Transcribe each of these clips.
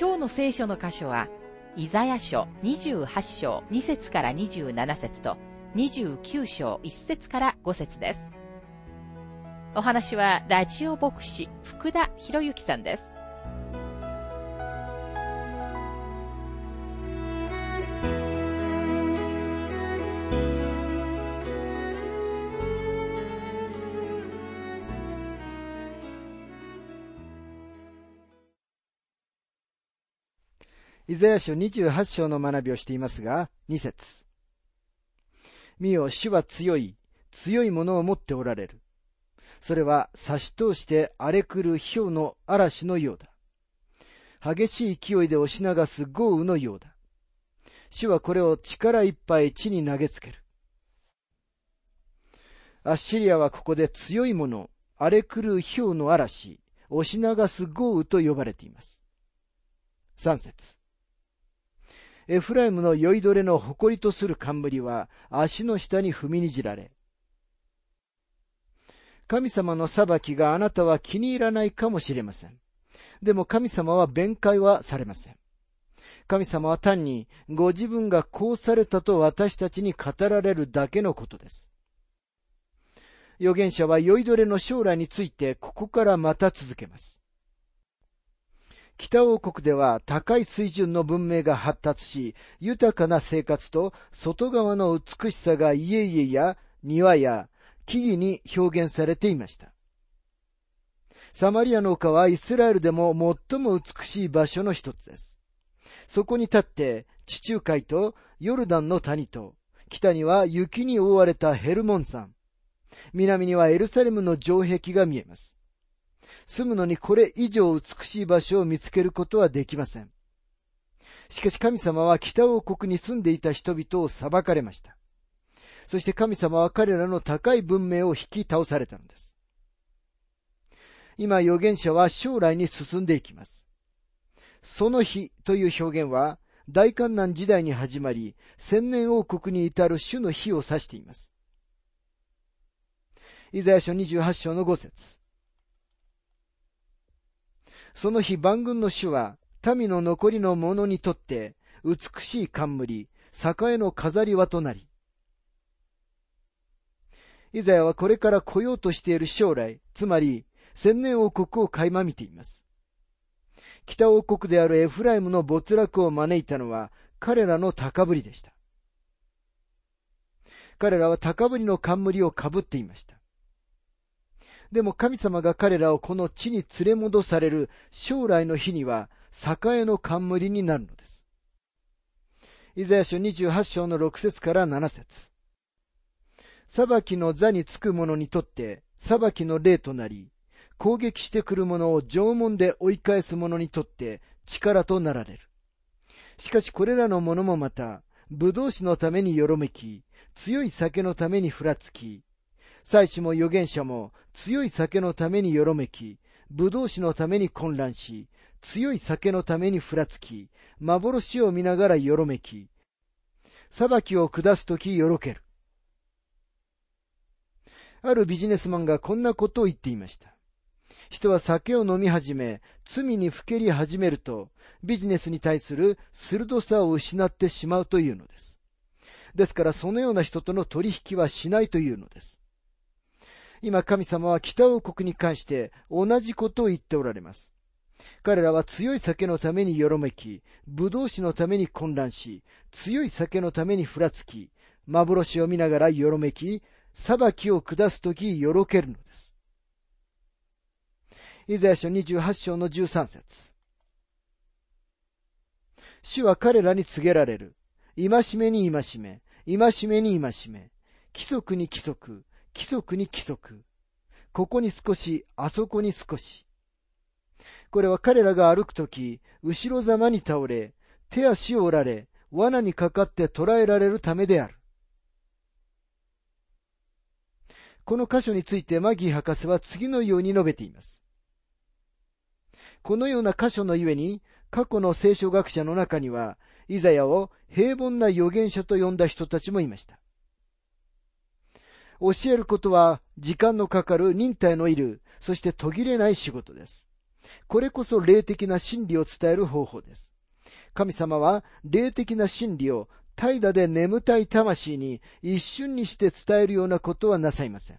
今日の聖書の箇所は、イザヤ書28章2節から27節と29章1節から5節です。お話はラジオ牧師福田博之さんです。イザヤ書28章の学びをしていますが、2節見よ、主は強い、強いものを持っておられる。それは差し通して荒れ狂う氷の嵐のようだ。激しい勢いで押し流す豪雨のようだ。主はこれを力いっぱい地に投げつける。アッシリアはここで強いもの、荒れ狂う氷の嵐、押し流す豪雨と呼ばれています。3節エフライムの酔いどれの誇りとする冠は足の下に踏みにじられ、神様の裁きがあなたは気に入らないかもしれません。でも神様は弁解はされません。神様は単にご自分がこうされたと私たちに語られるだけのことです。預言者は酔いどれの将来についてここからまた続けます。北王国では高い水準の文明が発達し、豊かな生活と外側の美しさが家々や庭や木々に表現されていました。サマリアの丘はイスラエルでも最も美しい場所の一つです。そこに立って地中海とヨルダンの谷と、北には雪に覆われたヘルモン山、南にはエルサレムの城壁が見えます。住むのにこれ以上美しい場所を見つけることはできません。しかし神様は北王国に住んでいた人々を裁かれました。そして神様は彼らの高い文明を引き倒されたのです。今預言者は将来に進んでいきます。その日という表現は大観難時代に始まり、千年王国に至る主の日を指しています。イザヤ書28章の5節その日万軍の主は、民の残りの者にとって、美しい冠、栄の飾り輪となり、イザヤはこれから来ようとしている将来、つまり、千年王国を垣間見ています。北王国であるエフライムの没落を招いたのは、彼らの高ぶりでした。彼らは高ぶりの冠をかぶっていました。でも神様が彼らをこの地に連れ戻される将来の日には、栄の冠になるのです。イザヤ書28章の6節から7節裁きの座につく者にとって、裁きの霊となり、攻撃してくる者を縄文で追い返す者にとって力となられる。しかしこれらの者もまた、武道士のためによろめき、強い酒のためにふらつき、祭司も預言者も強い酒のためによろめき、武道士のために混乱し、強い酒のためにふらつき、幻を見ながらよろめき、裁きを下すときよろける。あるビジネスマンがこんなことを言っていました。人は酒を飲み始め、罪にふけり始めると、ビジネスに対する鋭さを失ってしまうというのです。ですからそのような人との取引はしないというのです。今神様は北王国に関して同じことを言っておられます。彼らは強い酒のためによろめき、武道士のために混乱し、強い酒のためにふらつき、幻を見ながらよろめき、裁きを下すときよろけるのです。イザヤ書28章の13節主は彼らに告げられる。戒めに戒め、戒めに戒め、規則に規則、規則に規則。ここに少し、あそこに少し。これは彼らが歩くとき、後ろざまに倒れ、手足を折られ、罠にかかって捕らえられるためである。この箇所についてマギー博士は次のように述べています。このような箇所のゆえに、過去の聖書学者の中には、イザヤを平凡な預言者と呼んだ人たちもいました。教えることは時間のかかる忍耐のいる、そして途切れない仕事です。これこそ霊的な真理を伝える方法です。神様は霊的な真理を怠惰で眠たい魂に一瞬にして伝えるようなことはなさいません。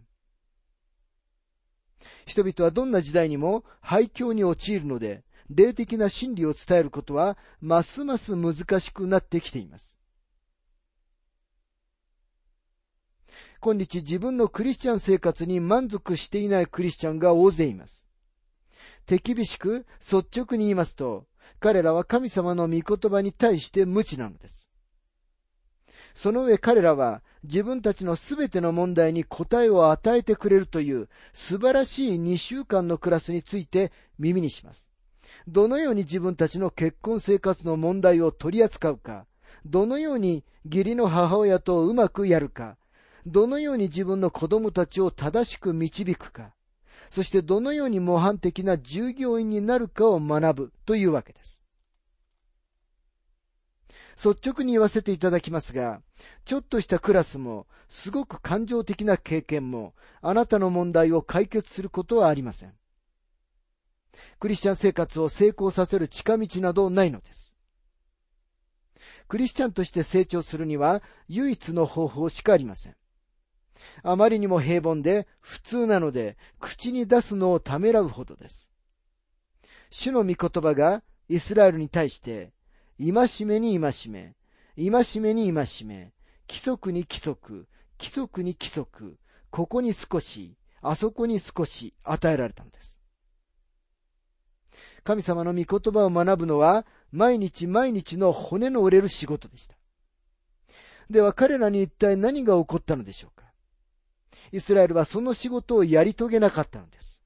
人々はどんな時代にも廃墟に陥るので、霊的な真理を伝えることはますます難しくなってきています。今日自分のクリスチャン生活に満足していないクリスチャンが大勢います。手厳しく率直に言いますと、彼らは神様の御言葉に対して無知なのです。その上彼らは自分たちのすべての問題に答えを与えてくれるという素晴らしい2週間のクラスについて耳にします。どのように自分たちの結婚生活の問題を取り扱うか、どのように義理の母親とうまくやるか、どのように自分の子供たちを正しく導くか、そしてどのように模範的な従業員になるかを学ぶというわけです。率直に言わせていただきますが、ちょっとしたクラスも、すごく感情的な経験も、あなたの問題を解決することはありません。クリスチャン生活を成功させる近道などないのです。クリスチャンとして成長するには唯一の方法しかありません。あまりにも平凡で普通なので、口に出すのをためらうほどです。主の御言葉がイスラエルに対して、戒めに戒め、戒めに戒め、規則に規則、規則に規則、ここに少し、あそこに少し与えられたのです。神様の御言葉を学ぶのは、毎日毎日の骨の折れる仕事でした。では彼らに一体何が起こったのでしょうか？イスラエルはその仕事をやり遂げなかったのです。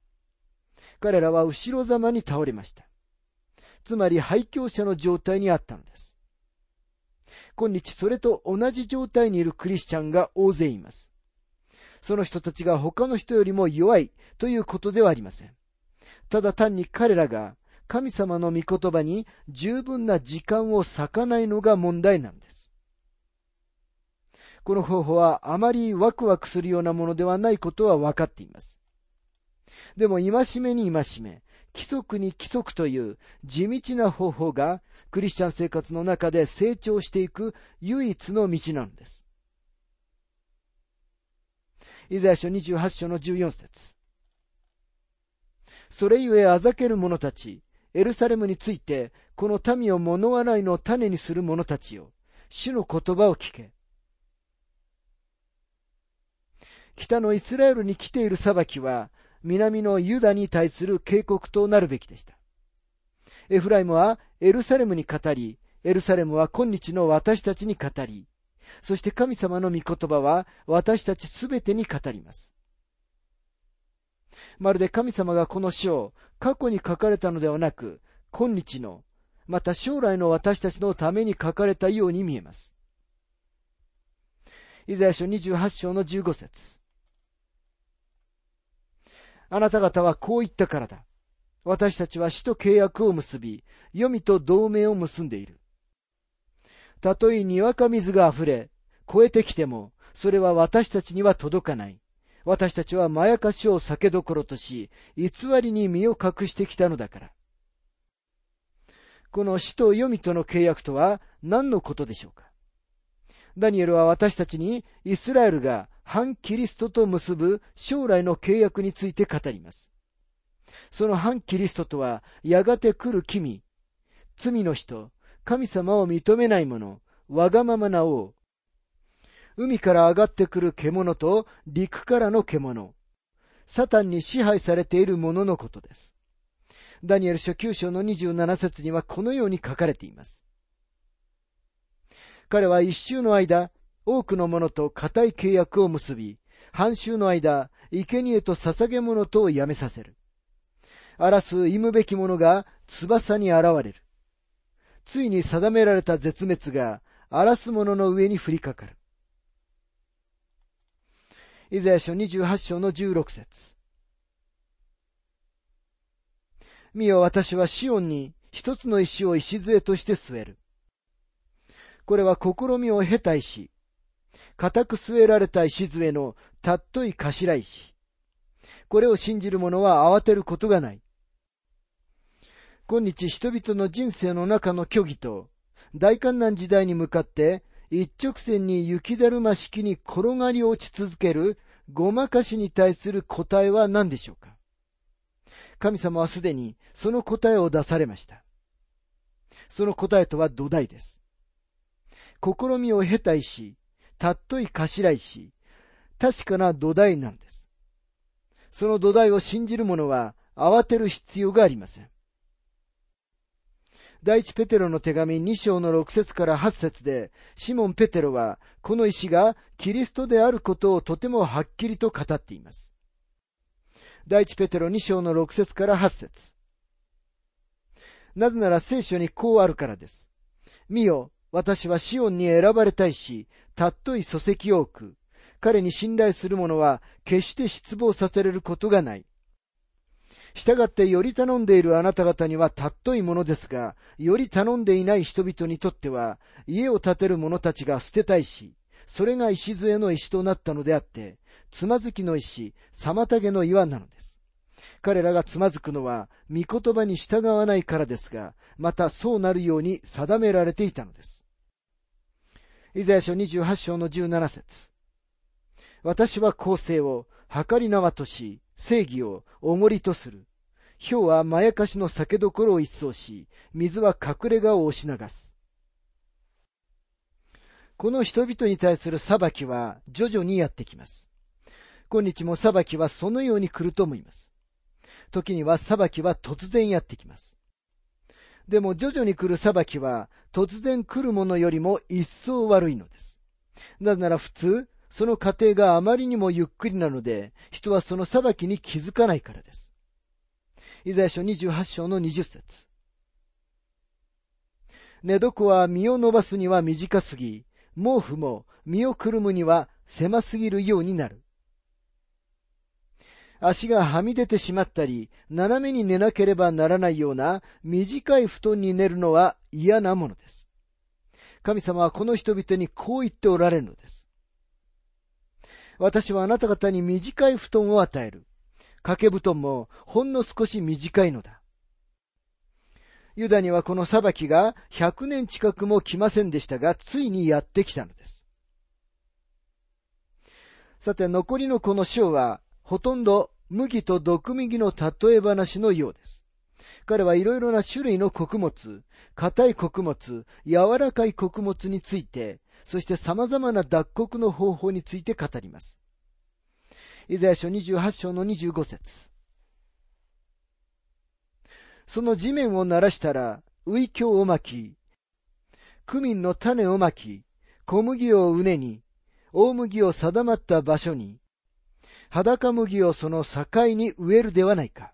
彼らは後ろざまに倒れました。つまり廃墟者の状態にあったのです。今日それと同じ状態にいるクリスチャンが大勢います。その人たちが他の人よりも弱いということではありません。ただ単に彼らが神様の御言葉に十分な時間を割かないのが問題なんです。この方法はあまりワクワクするようなものではないことは分かっています。でも、戒めに戒め、規則に規則という地道な方法がクリスチャン生活の中で成長していく唯一の道なのです。イザヤ書28章の14節それゆえあざける者たち、エルサレムについて、この民を物笑いの種にする者たちよ、主の言葉を聞け。北のイスラエルに来ている裁きは、南のユダに対する警告となるべきでした。エフライムはエルサレムに語り、エルサレムは今日の私たちに語り、そして神様の御言葉は私たちすべてに語ります。まるで神様がこの書を過去に書かれたのではなく、今日の、また将来の私たちのために書かれたように見えます。イザヤ書28章の15節あなた方はこう言ったからだ。私たちは死と契約を結び、黄泉と同盟を結んでいる。たとえにわか水が溢れ、超えてきても、それは私たちには届かない。私たちはまやかしを酒どころとし、偽りに身を隠してきたのだから。この死と黄泉との契約とは何のことでしょうか？ダニエルは私たちにイスラエルが反キリストと結ぶ将来の契約について語ります。その反キリストとは、やがて来る君、罪の人、神様を認めない者、わがままな王、海から上がってくる獣と陸からの獣、サタンに支配されている者のことです。ダニエル書9章の27節にはこのように書かれています。彼は一周の間、多くの者と固い契約を結び、半周の間、生贄と捧げ物とをやめさせる。荒らす忌むべき者が翼に現れる。ついに定められた絶滅が荒らす者の上に降りかかる。イザヤ書28章の16節見よ私はシオンに一つの石を礎として据える。これは試みを経た石。固く据えられた礎のたっとい頭石。これを信じる者は慌てることがない。今日人々の人生の中の虚偽と大観難時代に向かって一直線に雪だるま式に転がり落ち続けるごまかしに対する答えは何でしょうか神様はすでにその答えを出されました。その答えとは土台です。試みを経た石、たっとい頭石、確かな土台なんです。その土台を信じる者は慌てる必要がありません。第一ペテロの手紙2章の6節から8節で、シモン・ペテロは、この石がキリストであることをとてもはっきりと語っています。第一ペテロ2章の6節から8節なぜなら聖書にこうあるからです。見よ、私はシオンに選ばれたいし、たっとい礎石を置く。彼に信頼する者は決して失望させれることがない。従ってより頼んでいるあなた方にはたっといものですが、より頼んでいない人々にとっては、家を建てる者たちが捨てたいし、それが礎の石となったのであって、つまずきの石、妨げの岩なのです。彼らがつまずくのは、御言葉に従わないからですが、またそうなるように定められていたのです。イザヤ書28章の17節私は公正を、計り縄とし、正義を重りとする。氷はまやかしの酒どころを一掃し、水は隠れ家を押し流す。この人々に対する裁きは徐々にやってきます。今日も裁きはそのように来ると思います。時には裁きは突然やってきます。でも徐々に来る裁きは突然来るものよりも一層悪いのです。なぜなら普通、その過程があまりにもゆっくりなので、人はその裁きに気づかないからです。イザヤ書28章の20節寝床は身を伸ばすには短すぎ、毛布も身をくるむには狭すぎるようになる。足がはみ出てしまったり、斜めに寝なければならないような短い布団に寝るのは嫌なものです。神様はこの人々にこう言っておられるのです。私はあなた方に短い布団を与える。掛け布団もほんの少し短いのだ。ユダにはこの裁きが100年近くも来ませんでしたが、ついにやってきたのです。さて、残りのこの章は、ほとんど麦と毒麦の例え話のようです。彼はいろいろな種類の穀物、硬い穀物、柔らかい穀物について、そして様々な脱穀の方法について語ります。イザヤ書28章の25節その地面を鳴らしたら、ウイキョウを巻き、クミンの種を巻き、小麦を畝に、大麦を定まった場所に、裸麦をその境に植えるではないか。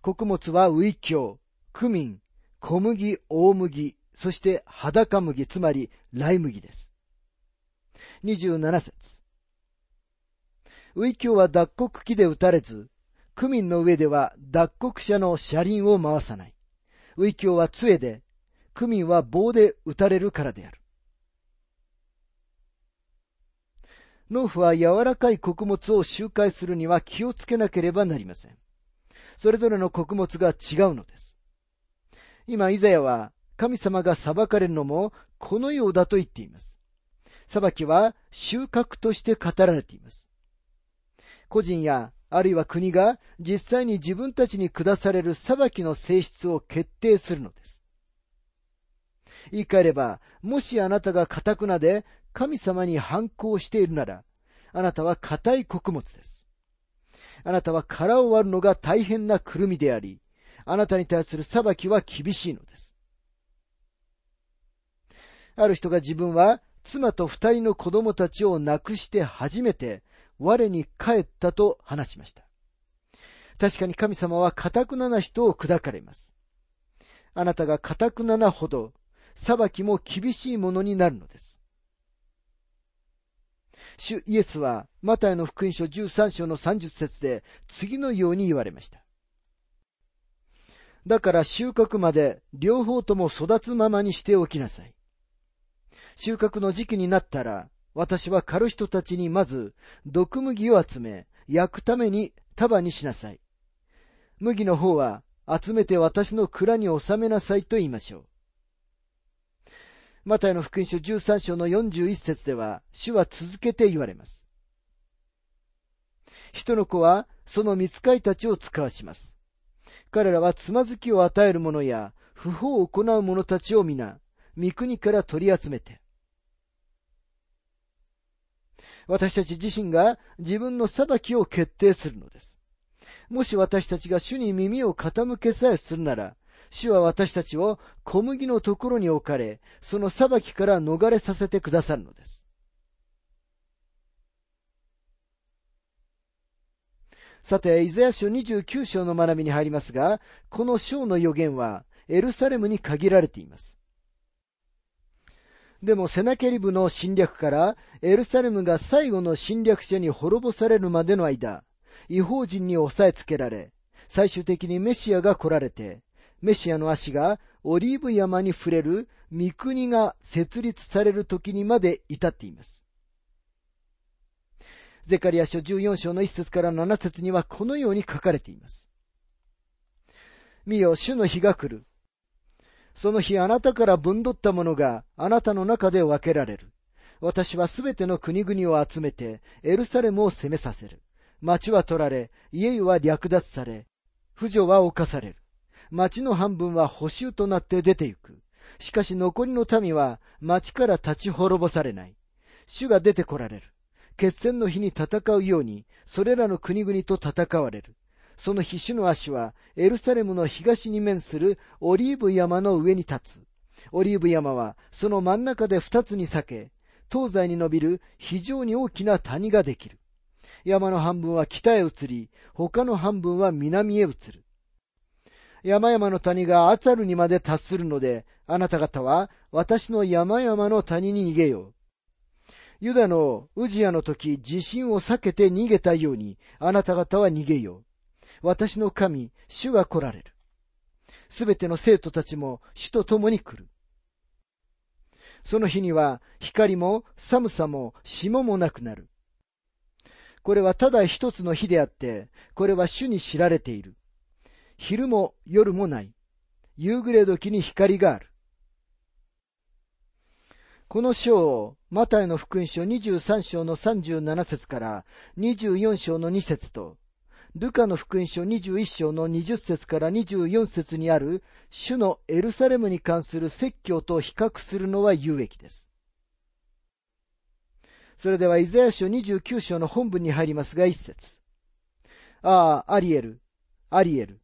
穀物はウイキョウ、クミン、小麦、大麦、そして裸麦、つまりライ麦です。27節ウイキョウは脱穀機で打たれず、区民の上では脱穀者の車輪を回さない。ウイキョウは杖で、区民は棒で打たれるからである。農夫は柔らかい穀物を周回するには気をつけなければなりません。それぞれの穀物が違うのです。今、イザヤは神様が裁かれるのもこのようだと言っています。裁きは収穫として語られています。個人やあるいは国が実際に自分たちに下される裁きの性質を決定するのです。言い換えれば、もしあなたが堅くなで神様に反抗しているなら、あなたは硬い穀物です。あなたは殻を割るのが大変なくるみであり、あなたに対する裁きは厳しいのです。ある人が自分は妻と二人の子供たちを亡くして初めて我に帰ったと話しました。確かに神様は堅くなな人を砕かれます。あなたが固くななほど、裁きも厳しいものになるのです。主イエスは、マタイの福音書13章の30節で次のように言われました。だから収穫まで両方とも育つままにしておきなさい。収穫の時期になったら、私は狩る人たちにまず、毒麦を集め、焼くために束にしなさい。麦の方は、集めて私の蔵に収めなさいと言いましょう。マタイの福音書13章の41節では、主は続けて言われます。人の子は、その見つかいたちを使わします。彼らはつまずきを与える者や、不法を行う者たちを皆、御国から取り集めて、私たち自身が自分の裁きを決定するのです。もし私たちが主に耳を傾けさえするなら、主は私たちを小麦のところに置かれ、その裁きから逃れさせてくださるのです。さて、イザヤ書29章の学びに入りますが、この章の予言はエルサレムに限られています。でもセナケリブの侵略からエルサレムが最後の侵略者に滅ぼされるまでの間、違法人に押さえつけられ、最終的にメシアが来られて、メシアの足がオリーブ山に触れる御国が設立される時にまで至っています。ゼカリア書14章の1節から7節にはこのように書かれています。見よ、主の日が来る。その日あなたから分取ったものがあなたの中で分けられる。私はすべての国々を集めてエルサレムを攻めさせる。町は取られ、家は略奪され、婦女は侵される。町の半分は補修となって出て行く。しかし残りの民は町から立ち滅ぼされない。主が出てこられる。決戦の日に戦うように、それらの国々と戦われる。その必死の足はエルサレムの東に面するオリーブ山の上に立つ。オリーブ山はその真ん中で二つに裂け、東西に伸びる非常に大きな谷ができる。山の半分は北へ移り、他の半分は南へ移る。山々の谷がアツァルにまで達するので、あなた方は私の山々の谷に逃げよう。ユダのウジヤの時、地震を避けて逃げたように、あなた方は逃げよう。私の神、主が来られる。すべての生徒たちも主と共に来る。その日には光も寒さも霜もなくなる。これはただ一つの日であって、これは主に知られている。昼も夜もない。夕暮れ時に光がある。この章を、マタイの福音書23章の37節から24章の2節と、ルカの福音書21章の20節から24節にある主のエルサレムに関する説教と比較するのは有益です。それではイザヤ書29章の本文に入りますが一節。ああ、アリエル、アリエル。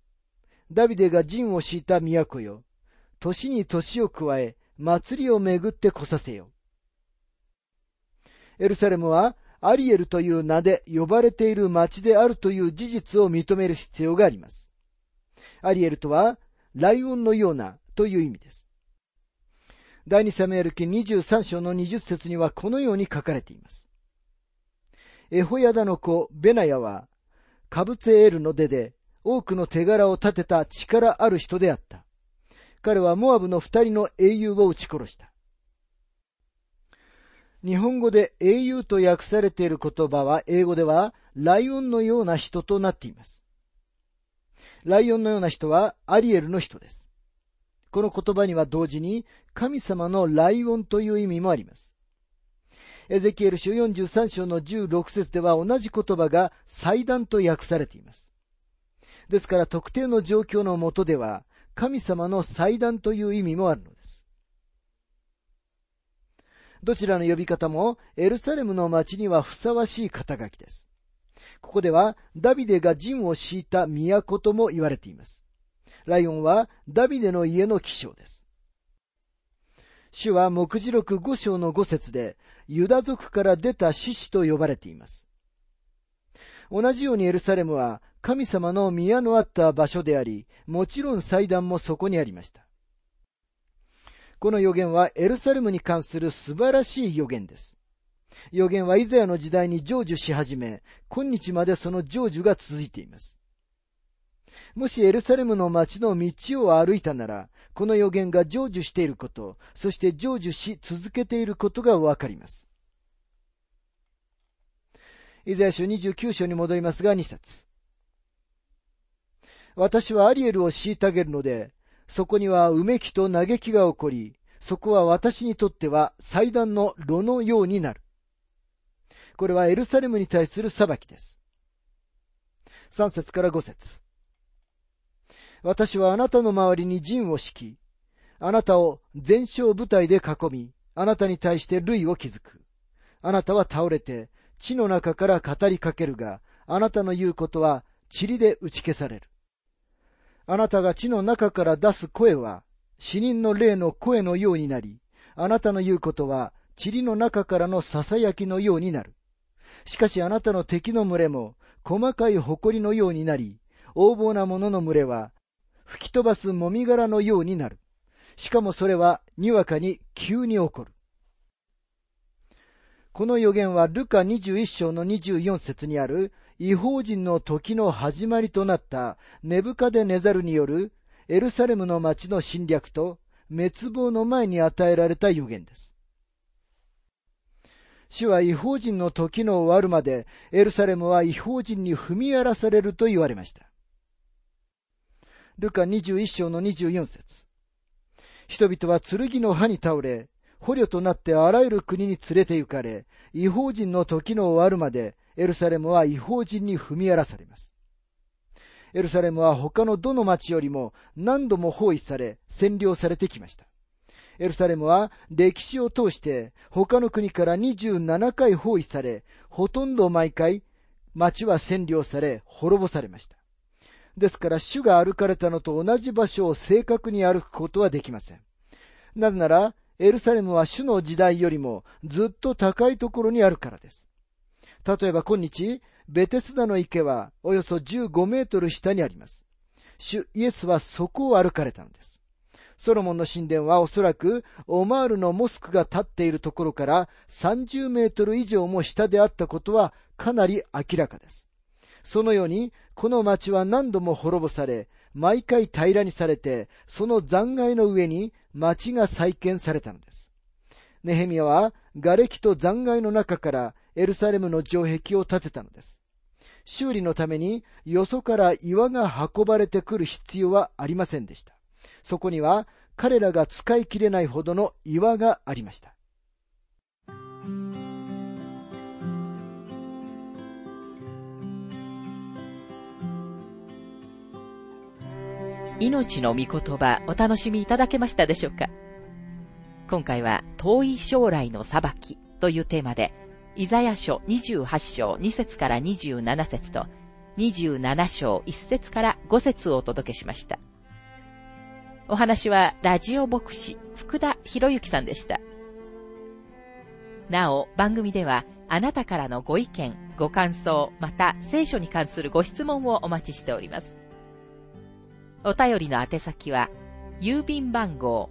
ダビデが陣を敷いた都よ。年に年を加え、祭りをめぐって来させよ。エルサレムはアリエルという名で呼ばれている町であるという事実を認める必要があります。アリエルとは、ライオンのようなという意味です。第二サムエル記23章の20節にはこのように書かれています。エホヤダの子ベナヤは、カブツエールの出で多くの手柄を立てた力ある人であった。彼はモアブの二人の英雄を撃ち殺した。日本語で英雄と訳されている言葉は英語ではライオンのような人となっています。ライオンのような人はアリエルの人です。この言葉には同時に神様のライオンという意味もあります。エゼキエル書43章の16節では同じ言葉が祭壇と訳されています。ですから特定の状況のもとでは神様の祭壇という意味もあるのです。どちらの呼び方もエルサレムの町にはふさわしい肩書きです。ここではダビデが陣を敷いた都とも言われています。ライオンはダビデの家の記章です。主は目次録五章の五節でユダ族から出た獅子と呼ばれています。同じようにエルサレムは神様の宮のあった場所であり、もちろん祭壇もそこにありました。この予言はエルサレムに関する素晴らしい予言です。予言はイザヤの時代に成就し始め、今日までその成就が続いています。もしエルサレムの街の道を歩いたなら、この予言が成就していること、そして成就し続けていることがわかります。イザヤ書29章に戻りますが2節私はアリエルを虐げるので、そこにはうめきと嘆きが起こり、そこは私にとっては祭壇の炉のようになる。これはエルサレムに対する裁きです。3節から5節私はあなたの周りに陣を敷き、あなたを全勝部隊で囲み、あなたに対して類を築く。あなたは倒れて、地の中から語りかけるが、あなたの言うことは塵で打ち消される。あなたが地の中から出す声は、死人の霊の声のようになり、あなたの言うことは、塵の中からの囁きのようになる。しかしあなたの敵の群れも、細かい埃のようになり、横暴な者の群れは、吹き飛ばすもみ殻のようになる。しかもそれは、にわかに急に起こる。この予言はルカ21章の24節にある違法人の時の始まりとなったネブカデネザルによるエルサレムの町の侵略と滅亡の前に与えられた予言です。主は違法人の時の終わるまでエルサレムは違法人に踏み荒らされると言われました。ルカ21章の24節人々は剣の刃に倒れ、捕虜となってあらゆる国に連れて行かれ、違法人の時の終わるまで、エルサレムは違法人に踏み荒らされます。エルサレムは他のどの町よりも何度も包囲され、占領されてきました。エルサレムは歴史を通して他の国から27回包囲され、ほとんど毎回町は占領され、滅ぼされました。ですから主が歩かれたのと同じ場所を正確に歩くことはできません。なぜなら、エルサレムは主の時代よりもずっと高いところにあるからです。例えば今日、ベテスダの池はおよそ15メートル下にあります。主イエスはそこを歩かれたのです。ソロモンの神殿はおそらくオマールのモスクが立っているところから30メートル以上も下であったことはかなり明らかです。そのように、この町は何度も滅ぼされ、毎回平らにされて、その残骸の上に町が再建されたのです。ネヘミヤは瓦礫と残骸の中からエルサレムの城壁を建てたのです。修理のためによそから岩が運ばれてくる必要はありませんでした。そこには彼らが使い切れないほどの岩がありました。命の御言葉お楽しみいただけましたでしょうか？今回は遠い将来の裁きというテーマで、イザヤ書28章2節から27節と27章1節から5節をお届けしました。お話はラジオ牧師福田博之さんでした。なお、番組ではあなたからのご意見、ご感想、また聖書に関するご質問をお待ちしております。お便りの宛先は、郵便番号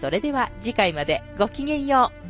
それでは次回までごきげんよう。